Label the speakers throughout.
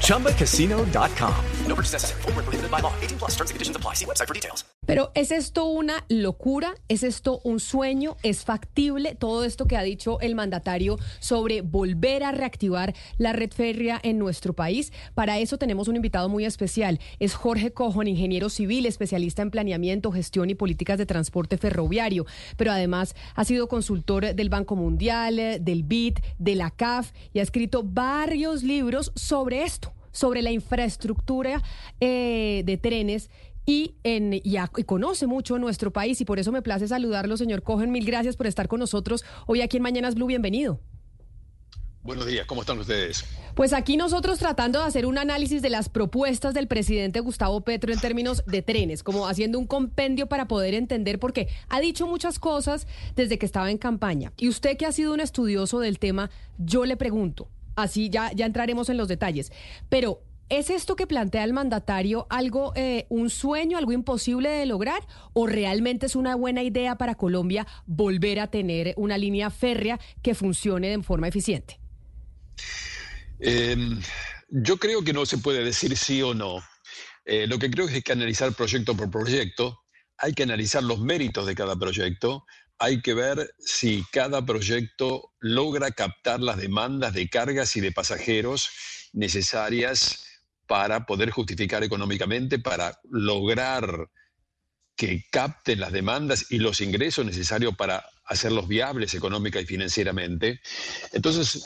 Speaker 1: ChumbaCasino.com. No purchase necessary. Full prohibited by law. 18 plus terms and conditions apply. See website for details.
Speaker 2: Pero ¿es esto una locura? ¿Es esto un sueño? ¿Es factible todo esto que ha dicho el mandatario sobre volver a reactivar la red férrea en nuestro país? Para eso tenemos un invitado muy especial. Es Jorge Cojon, ingeniero civil, especialista en planeamiento, gestión y políticas de transporte ferroviario, pero además ha sido consultor del Banco Mundial, del BID, de la CAF y ha escrito varios libros sobre esto, sobre la infraestructura eh, de trenes y, en, y, conoce mucho nuestro país y por eso me place saludarlo, señor Cohen. Mil gracias por estar con nosotros hoy aquí en Mañanas Blue. Bienvenido.
Speaker 3: Buenos días, ¿cómo están ustedes?
Speaker 2: Pues aquí nosotros tratando de hacer un análisis de las propuestas del presidente Gustavo Petro en términos de trenes, como haciendo un compendio para poder entender, porque ha dicho muchas cosas desde que estaba en campaña. Y usted que ha sido un estudioso del tema, yo le pregunto, así ya, ya entraremos en los detalles, pero ¿Es esto que plantea el mandatario algo, eh, un sueño, algo imposible de lograr? ¿O realmente es una buena idea para Colombia volver a tener una línea férrea que funcione de forma eficiente?
Speaker 3: Eh, yo creo que no se puede decir sí o no. Eh, lo que creo es que hay que analizar proyecto por proyecto, hay que analizar los méritos de cada proyecto, hay que ver si cada proyecto logra captar las demandas de cargas y de pasajeros necesarias para poder justificar económicamente, para lograr que capten las demandas y los ingresos necesarios para hacerlos viables económica y financieramente. Entonces,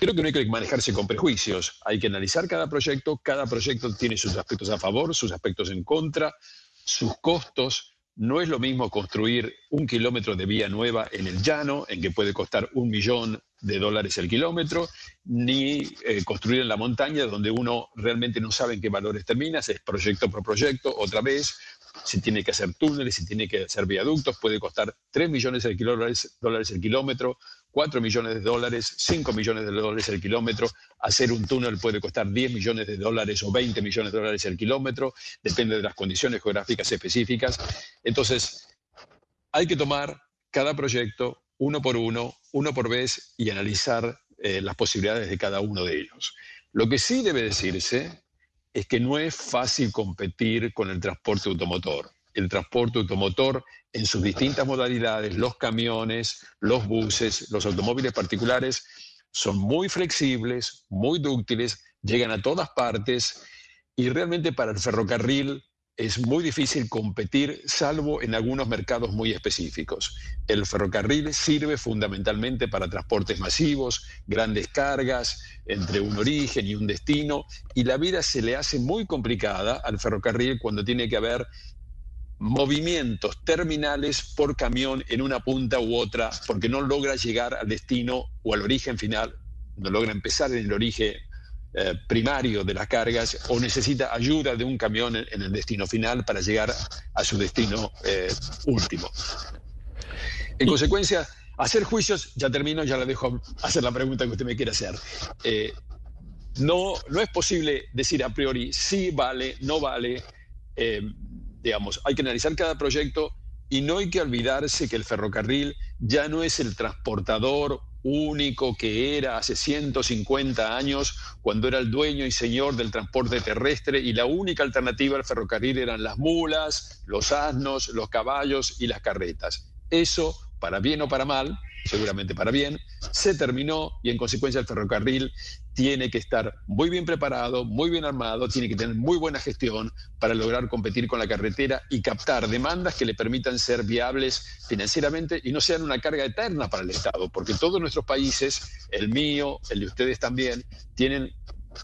Speaker 3: creo que no hay que manejarse con prejuicios. Hay que analizar cada proyecto. Cada proyecto tiene sus aspectos a favor, sus aspectos en contra, sus costos. No es lo mismo construir un kilómetro de vía nueva en el llano, en que puede costar un millón de dólares el kilómetro, ni eh, construir en la montaña, donde uno realmente no sabe en qué valores termina, es proyecto por proyecto, otra vez, si tiene que hacer túneles, si tiene que hacer viaductos, puede costar 3 millones de dólares, dólares el kilómetro, 4 millones de dólares, 5 millones de dólares el kilómetro. Hacer un túnel puede costar 10 millones de dólares o 20 millones de dólares el kilómetro, depende de las condiciones geográficas específicas. Entonces, hay que tomar cada proyecto uno por uno, uno por vez y analizar eh, las posibilidades de cada uno de ellos. Lo que sí debe decirse es que no es fácil competir con el transporte automotor. El transporte automotor en sus distintas modalidades, los camiones, los buses, los automóviles particulares, son muy flexibles, muy dúctiles, llegan a todas partes y realmente para el ferrocarril es muy difícil competir, salvo en algunos mercados muy específicos. El ferrocarril sirve fundamentalmente para transportes masivos, grandes cargas, entre un origen y un destino, y la vida se le hace muy complicada al ferrocarril cuando tiene que haber movimientos terminales por camión en una punta u otra, porque no logra llegar al destino o al origen final, no logra empezar en el origen eh, primario de las cargas o necesita ayuda de un camión en, el destino final para llegar a su destino eh, último. En consecuencia, hacer juicios, ya termino, ya le dejo hacer la pregunta que usted me quiere hacer. Eh, no, no es posible decir a priori sí vale, no vale. Digamos, hay que analizar cada proyecto y no hay que olvidarse que el ferrocarril ya no es el transportador único que era hace 150 años, cuando era el dueño y señor del transporte terrestre y la única alternativa al ferrocarril eran las mulas, los asnos, los caballos y las carretas. Eso, para bien o para mal, seguramente para bien, se terminó y en consecuencia el ferrocarril tiene que estar muy bien preparado, muy bien armado, tiene que tener muy buena gestión para lograr competir con la carretera y captar demandas que le permitan ser viables financieramente y no sean una carga eterna para el Estado, porque todos nuestros países, el mío, el de ustedes también, tienen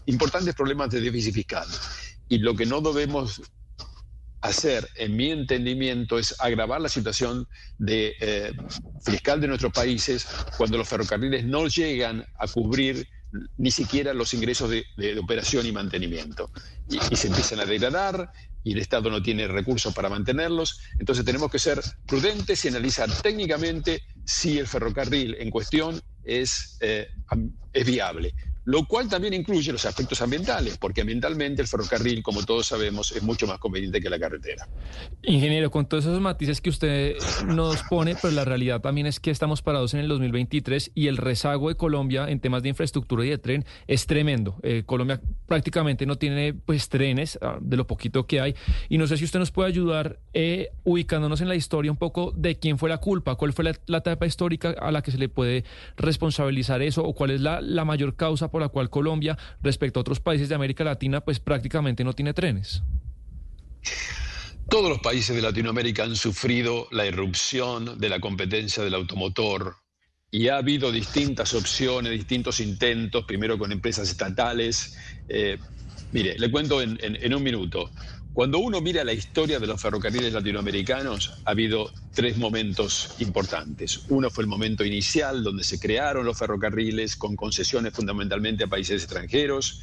Speaker 3: importantes problemas de déficit fiscal. Y lo que no debemos hacer, en mi entendimiento, es agravar la situación de, eh, fiscal de nuestros países cuando los ferrocarriles no llegan a cubrir ni siquiera los ingresos de, operación y mantenimiento. Y, se empiezan a degradar y el Estado no tiene recursos para mantenerlos. Entonces tenemos que ser prudentes y analizar técnicamente si el ferrocarril en cuestión es, eh, es viable lo cual también incluye los aspectos ambientales, porque ambientalmente el ferrocarril, como todos sabemos, es mucho más conveniente que la carretera.
Speaker 4: Ingeniero, con todos esos matices que usted nos pone, pero la realidad también es que estamos parados en el 2023 y el rezago de Colombia en temas de infraestructura y de tren es tremendo. Eh, Colombia prácticamente no tiene pues trenes, ah, de lo poquito que hay, y no sé si usted nos puede ayudar eh, ubicándonos en la historia un poco de quién fue la culpa, cuál fue la, etapa histórica a la que se le puede responsabilizar eso, o cuál es la, la mayor causa por la cual Colombia, respecto a otros países de América Latina, pues prácticamente no tiene trenes.
Speaker 3: Todos los países de Latinoamérica han sufrido la irrupción de la competencia del automotor y ha habido distintas opciones, distintos intentos, primero con empresas estatales. Eh, mire, le cuento en un minuto. Cuando uno mira la historia de los ferrocarriles latinoamericanos, ha habido tres momentos importantes. Uno fue el momento inicial, donde se crearon los ferrocarriles con concesiones fundamentalmente a países extranjeros.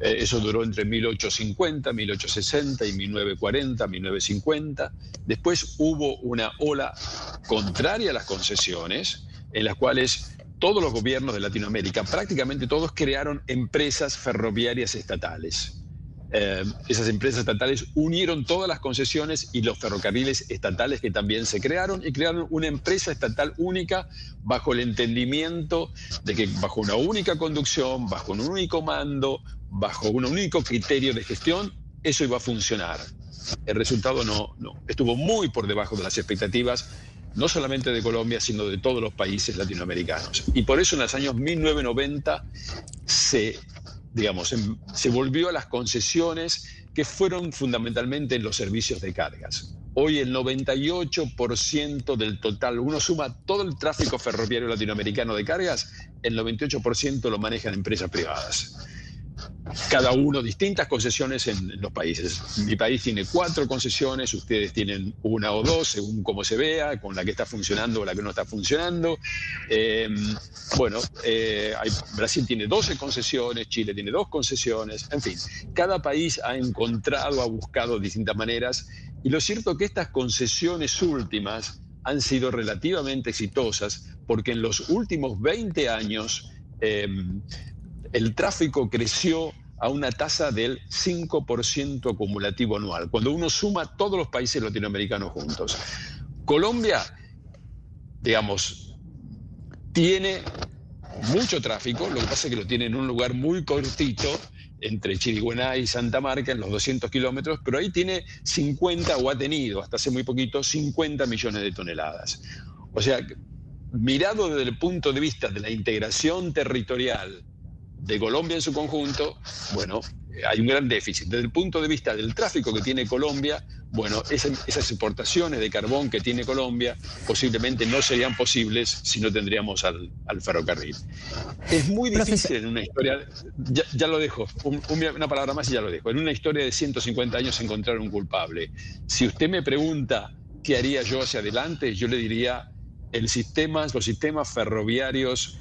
Speaker 3: Eh, eso duró entre 1850, 1860 y 1940, 1950. Después hubo una ola contraria a las concesiones, en las cuales todos los gobiernos de Latinoamérica, prácticamente todos, crearon empresas ferroviarias estatales. Eh, esas empresas estatales unieron todas las concesiones y los ferrocarriles estatales que también se crearon y crearon una empresa estatal única bajo el entendimiento de que bajo una única conducción, bajo un único mando, bajo un único criterio de gestión, eso iba a funcionar. El resultado no, no, estuvo muy por debajo de las expectativas no solamente de Colombia, sino de todos los países latinoamericanos. Y por eso en los años 1990 se digamos, se volvió a las concesiones que fueron fundamentalmente en los servicios de cargas. Hoy el 98% del total, uno suma todo el tráfico ferroviario latinoamericano de cargas, el 98% lo manejan empresas privadas cada uno distintas concesiones en los países. Mi país tiene cuatro concesiones, ustedes tienen una o dos, según cómo se vea, con la que está funcionando o la que no está funcionando. Eh, bueno, eh, Brasil tiene 12 concesiones, Chile tiene dos concesiones, en fin, cada país ha encontrado, ha buscado distintas maneras, y lo cierto es que estas concesiones últimas han sido relativamente exitosas porque en los últimos 20 años eh, el tráfico creció a una tasa del 5% acumulativo anual, cuando uno suma todos los países latinoamericanos juntos. Colombia, digamos, tiene mucho tráfico, lo que pasa es que lo tiene en un lugar muy cortito, entre Chiriguená y Santa Marca, en los 200 kilómetros, pero ahí tiene 50, o ha tenido hasta hace muy poquito, 50 millones de toneladas. O sea, mirado desde el punto de vista de la integración territorial, de Colombia en su conjunto, bueno, hay un gran déficit. Desde el punto de vista del tráfico que tiene Colombia, bueno, esas exportaciones de carbón que tiene Colombia posiblemente no serían posibles si no tendríamos al, ferrocarril. Es muy difícil en una historia, ya, lo dejo, una palabra más y ya lo dejo, en una historia de 150 años encontrar un culpable. Si usted me pregunta qué haría yo hacia adelante, yo le diría el sistema, los sistemas ferroviarios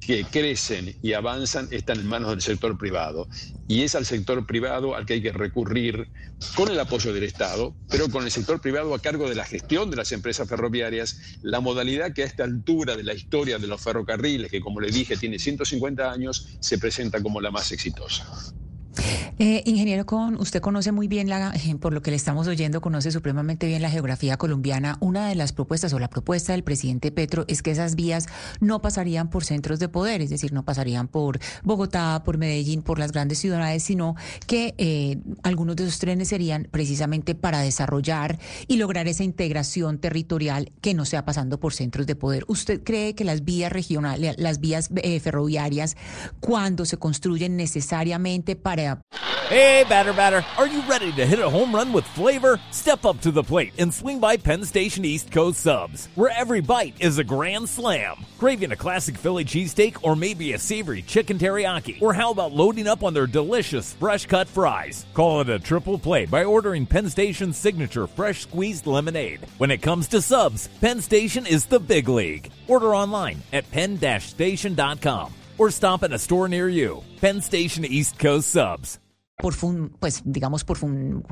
Speaker 3: que crecen y avanzan están en manos del sector privado. Y es al sector privado al que hay que recurrir con el apoyo del Estado, pero con el sector privado a cargo de la gestión de las empresas ferroviarias, la modalidad que a esta altura de la historia de los ferrocarriles, que como le dije tiene 150 años, se presenta como la más exitosa.
Speaker 5: Eh, ingeniero Con, usted conoce muy bien, la, eh, por lo que le estamos oyendo, conoce supremamente bien la geografía colombiana. Una de las propuestas o la propuesta del presidente Petro es que esas vías no pasarían por centros de poder, es decir, no pasarían por Bogotá, por Medellín, por las grandes ciudades, sino que eh, algunos de esos trenes serían precisamente para desarrollar y lograr esa integración territorial que no sea pasando por centros de poder. ¿Usted cree que las vías regionales, las vías ferroviarias, cuando se construyen necesariamente para
Speaker 6: Hey, batter, batter, are you ready to hit a home run with flavor? Step up to the plate and swing by Penn Station East Coast Subs, where every bite is a grand slam. Craving a classic Philly cheesesteak or maybe a savory chicken teriyaki? Or how about loading up on their delicious fresh cut fries? Call it a triple play by ordering Penn Station's signature fresh squeezed lemonade. When it comes to subs, Penn Station is the big league. Order online at penn-station.com or stop at a store near you. Penn Station East Coast Subs.
Speaker 5: por pues digamos por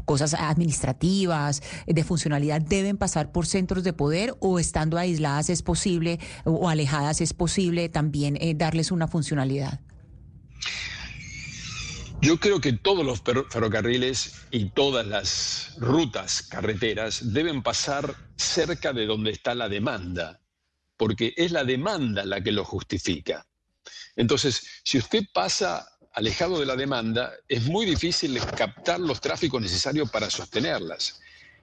Speaker 5: cosas administrativas de funcionalidad deben pasar por centros de poder o estando aisladas es posible o alejadas es posible también eh, darles una funcionalidad
Speaker 3: yo creo que todos los ferrocarriles y todas las rutas carreteras deben pasar cerca de donde está la demanda, porque es la demanda la que lo justifica. Entonces, si usted pasa alejado de la demanda, es muy difícil captar los tráficos necesarios para sostenerlas.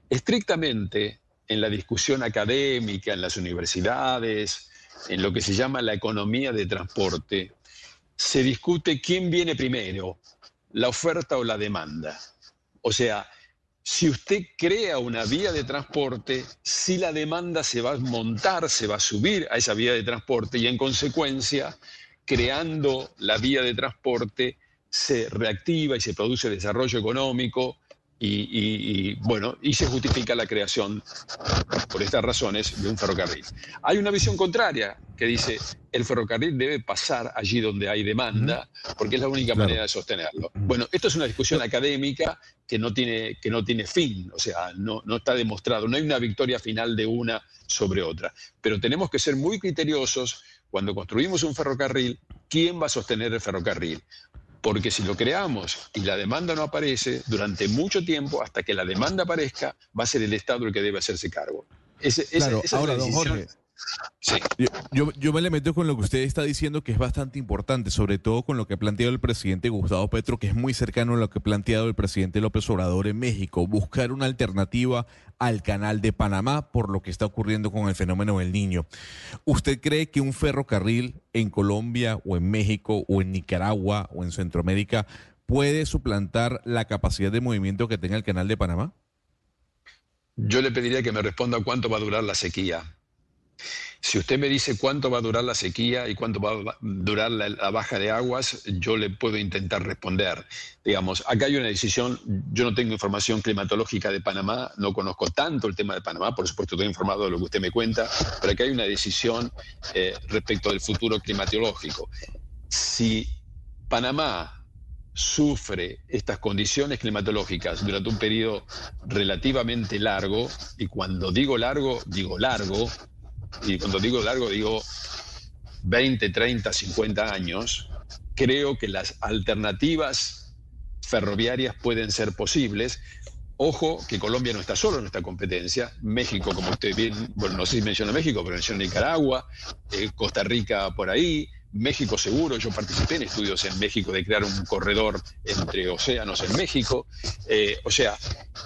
Speaker 3: Estrictamente, en la discusión académica, en las universidades, en lo que se llama la economía de transporte, se discute quién viene primero, la oferta o la demanda. O sea, si usted crea una vía de transporte, si la demanda se va a montar, se va a subir a esa vía de transporte y en consecuencia, creando la vía de transporte, se reactiva y se produce desarrollo económico y, bueno, y se justifica la creación, por estas razones, de un ferrocarril. Hay una visión contraria que dice el ferrocarril debe pasar allí donde hay demanda, porque es la única manera de sostenerlo. Bueno, esto es una discusión académica que no tiene, que no tiene fin, o sea, no, no está demostrado, no hay una victoria final de una sobre otra. Pero tenemos que ser muy criteriosos cuando construimos un ferrocarril, ¿quién va a sostener el ferrocarril? Porque si lo creamos y la demanda no aparece, durante mucho tiempo, hasta que la demanda aparezca, va a ser el Estado el que debe hacerse cargo.
Speaker 7: claro, ahora, don Jorge, Sí. Yo, yo, me le meto con lo que usted está diciendo, que es bastante importante, sobre todo con lo que ha planteado el presidente Gustavo Petro, que es muy cercano a lo que ha planteado el presidente López Obrador en México, buscar una alternativa al canal de Panamá por lo que está ocurriendo con el fenómeno del niño. ¿Usted cree que un ferrocarril en Colombia o en México o en Nicaragua o en Centroamérica puede suplantar la capacidad de movimiento que tenga el canal de Panamá?
Speaker 3: Yo le pediría que me responda cuánto va a durar la sequía. Si usted me dice cuánto va a durar la sequía y cuánto va a durar la, baja de aguas, yo le puedo intentar responder. Digamos, acá hay una decisión, yo no tengo información climatológica de Panamá, no conozco tanto el tema de Panamá, por supuesto estoy informado de lo que usted me cuenta, pero acá hay una decisión eh, respecto del futuro climatológico. Si Panamá sufre estas condiciones climatológicas durante un periodo relativamente largo, y cuando digo largo, digo largo, y cuando digo largo digo 20, 30, 50 años, creo que las alternativas ferroviarias pueden ser posibles. Ojo que Colombia no está solo en esta competencia. México, como usted bien, bueno, no sé si menciona México, pero menciona Nicaragua, eh, Costa Rica por ahí, México seguro. Yo participé en estudios en México de crear un corredor entre océanos en México. Eh, o sea,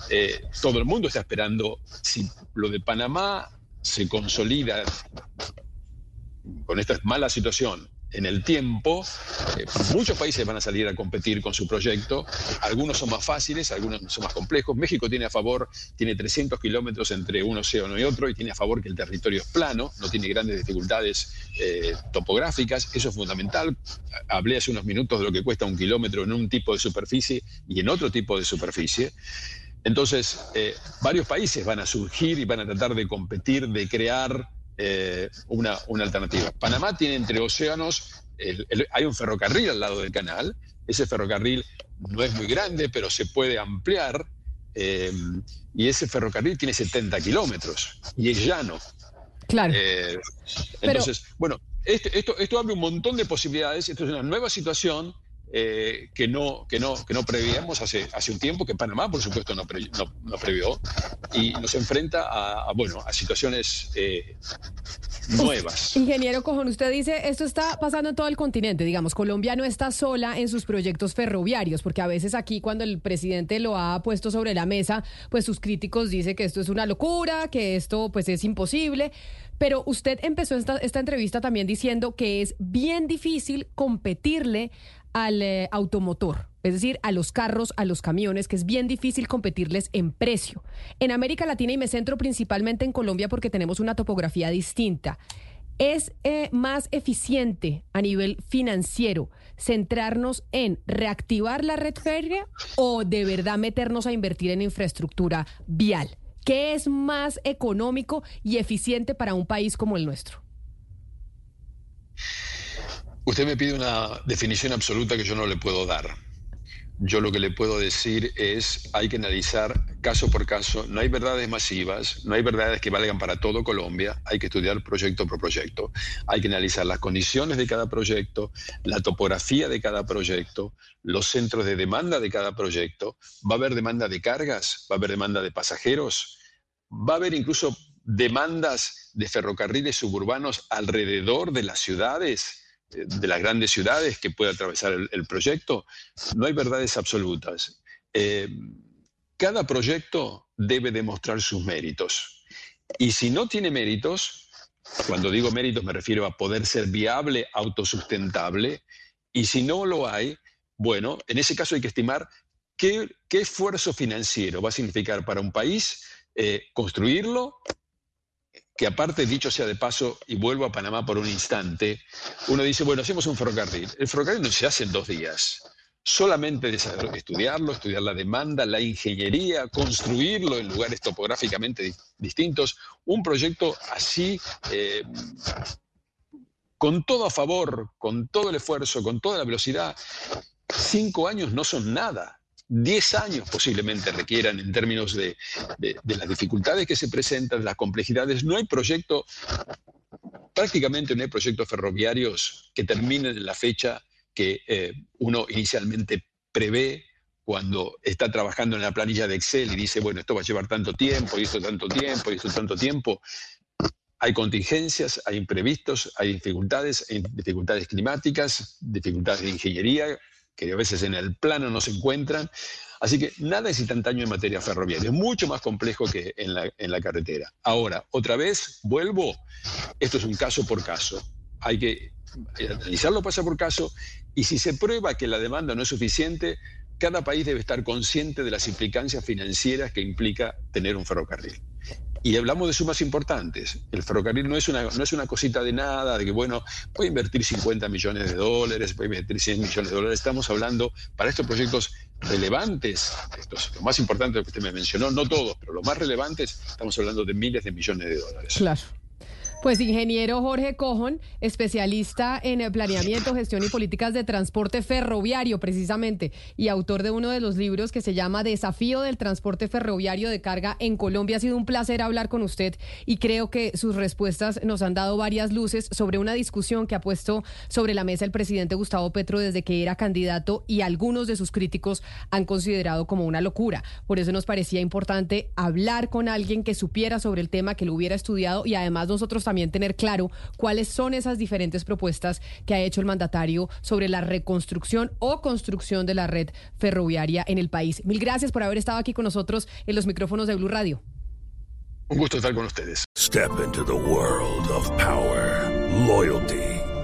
Speaker 3: eh, todo el mundo está esperando si lo de Panamá se consolida con esta mala situación en el tiempo, eh, muchos países van a salir a competir con su proyecto. Algunos son más fáciles, algunos son más complejos. México tiene a favor, tiene 300 kilómetros entre un océano y otro y tiene a favor que el territorio es plano, no tiene grandes dificultades eh, topográficas. Eso es fundamental. Hablé hace unos minutos de lo que cuesta un kilómetro en un tipo de superficie y en otro tipo de superficie. Entonces, eh, varios países van a surgir y van a tratar de competir, de crear eh, una, alternativa. Panamá tiene entre océanos, hay un ferrocarril al lado del canal, ese ferrocarril no es muy grande, pero se puede ampliar, eh, y ese ferrocarril tiene 70 kilómetros y es llano.
Speaker 2: Claro.
Speaker 3: entonces, bueno, este, esto, esto abre un montón de posibilidades, esto es una nueva situación eh, que, no, que, no, que no prevíamos hace, hace un tiempo, que Panamá, por supuesto, no, no, previó, y nos enfrenta a, bueno, a situaciones eh, nuevas.
Speaker 2: Ingeniero Cojón, usted dice, esto está pasando en todo el continente, digamos, Colombia no está sola en sus proyectos ferroviarios, porque a veces aquí cuando el presidente lo ha puesto sobre la mesa, pues sus críticos dicen que esto es una locura, que esto pues es imposible. Pero usted empezó esta, esta entrevista también diciendo que es bien difícil competirle al eh, automotor, es decir, a los carros, a los camiones, que es bien difícil competirles en precio. En América Latina y me centro principalmente en Colombia porque tenemos una topografía distinta. ¿Es eh, más eficiente a nivel financiero centrarnos en reactivar la red férrea o de verdad meternos a invertir en infraestructura vial? ¿Qué es más económico y eficiente para un país como el nuestro?
Speaker 3: Usted me pide una definición absoluta que yo no le puedo dar. yo lo que le puedo decir es, hay que analizar caso por caso, no hay verdades masivas, no hay verdades que valgan para todo Colombia, hay que estudiar proyecto por proyecto, hay que analizar las condiciones de cada proyecto, la topografía de cada proyecto, los centros de demanda de cada proyecto, va a haber demanda de cargas, va a haber demanda de pasajeros, va a haber incluso demandas de ferrocarriles suburbanos alrededor de las ciudades de las grandes ciudades que puede atravesar el, proyecto, no hay verdades absolutas. Eh, cada proyecto debe demostrar sus méritos. Y si no tiene méritos, cuando digo méritos me refiero a poder ser viable, autosustentable, y si no lo hay, bueno, en ese caso hay que estimar qué, esfuerzo financiero va a significar para un país eh, construirlo que aparte, dicho sea de paso, y vuelvo a Panamá por un instante, uno dice, bueno, hacemos un ferrocarril. El ferrocarril no se hace en dos días. Solamente estudiarlo, estudiar la demanda, la ingeniería, construirlo en lugares topográficamente distintos. Un proyecto así, eh, con todo a favor, con todo el esfuerzo, con toda la velocidad, cinco años no son nada. 10 años posiblemente requieran en términos de, las dificultades que se presentan, las complejidades. No hay proyecto, prácticamente no hay proyectos ferroviarios que terminen en la fecha que eh, uno inicialmente prevé cuando está trabajando en la planilla de Excel y dice, bueno, esto va a llevar tanto tiempo, y esto tanto tiempo, y esto tanto tiempo. Hay contingencias, hay imprevistos, hay dificultades, hay dificultades climáticas, dificultades de ingeniería, que a veces en el plano no se encuentran. Así que nada es instantáneo en materia ferroviaria, es mucho más complejo que en la, en la carretera. Ahora, otra vez, vuelvo, esto es un caso por caso. Hay que analizarlo paso por caso y si se prueba que la demanda no es suficiente, cada país debe estar consciente de las implicancias financieras que implica tener un ferrocarril. Y hablamos de sumas importantes. El ferrocarril no es, una, no es una cosita de nada, de que, bueno, puede invertir 50 millones de dólares, puede invertir 100 millones de dólares. Estamos hablando, para estos proyectos relevantes, estos, lo más importante que usted me mencionó, no todos, pero los más relevantes, estamos hablando de miles de millones de dólares.
Speaker 2: Claro. Pues ingeniero Jorge Cojón, especialista en planeamiento, gestión y políticas de transporte ferroviario precisamente, y autor de uno de los libros que se llama Desafío del transporte ferroviario de carga en Colombia. Ha sido un placer hablar con usted y creo que sus respuestas nos han dado varias luces sobre una discusión que ha puesto sobre la mesa el presidente Gustavo Petro desde que era candidato y algunos de sus críticos han considerado como una locura. Por eso nos parecía importante hablar con alguien que supiera sobre el tema, que lo hubiera estudiado y además nosotros también tener claro cuáles son esas diferentes propuestas que ha hecho el mandatario sobre la reconstrucción o construcción de la red ferroviaria en el país. Mil gracias por haber estado aquí con nosotros en los micrófonos de Blue Radio.
Speaker 3: Un gusto estar con ustedes.
Speaker 8: Step into the world of power, loyalty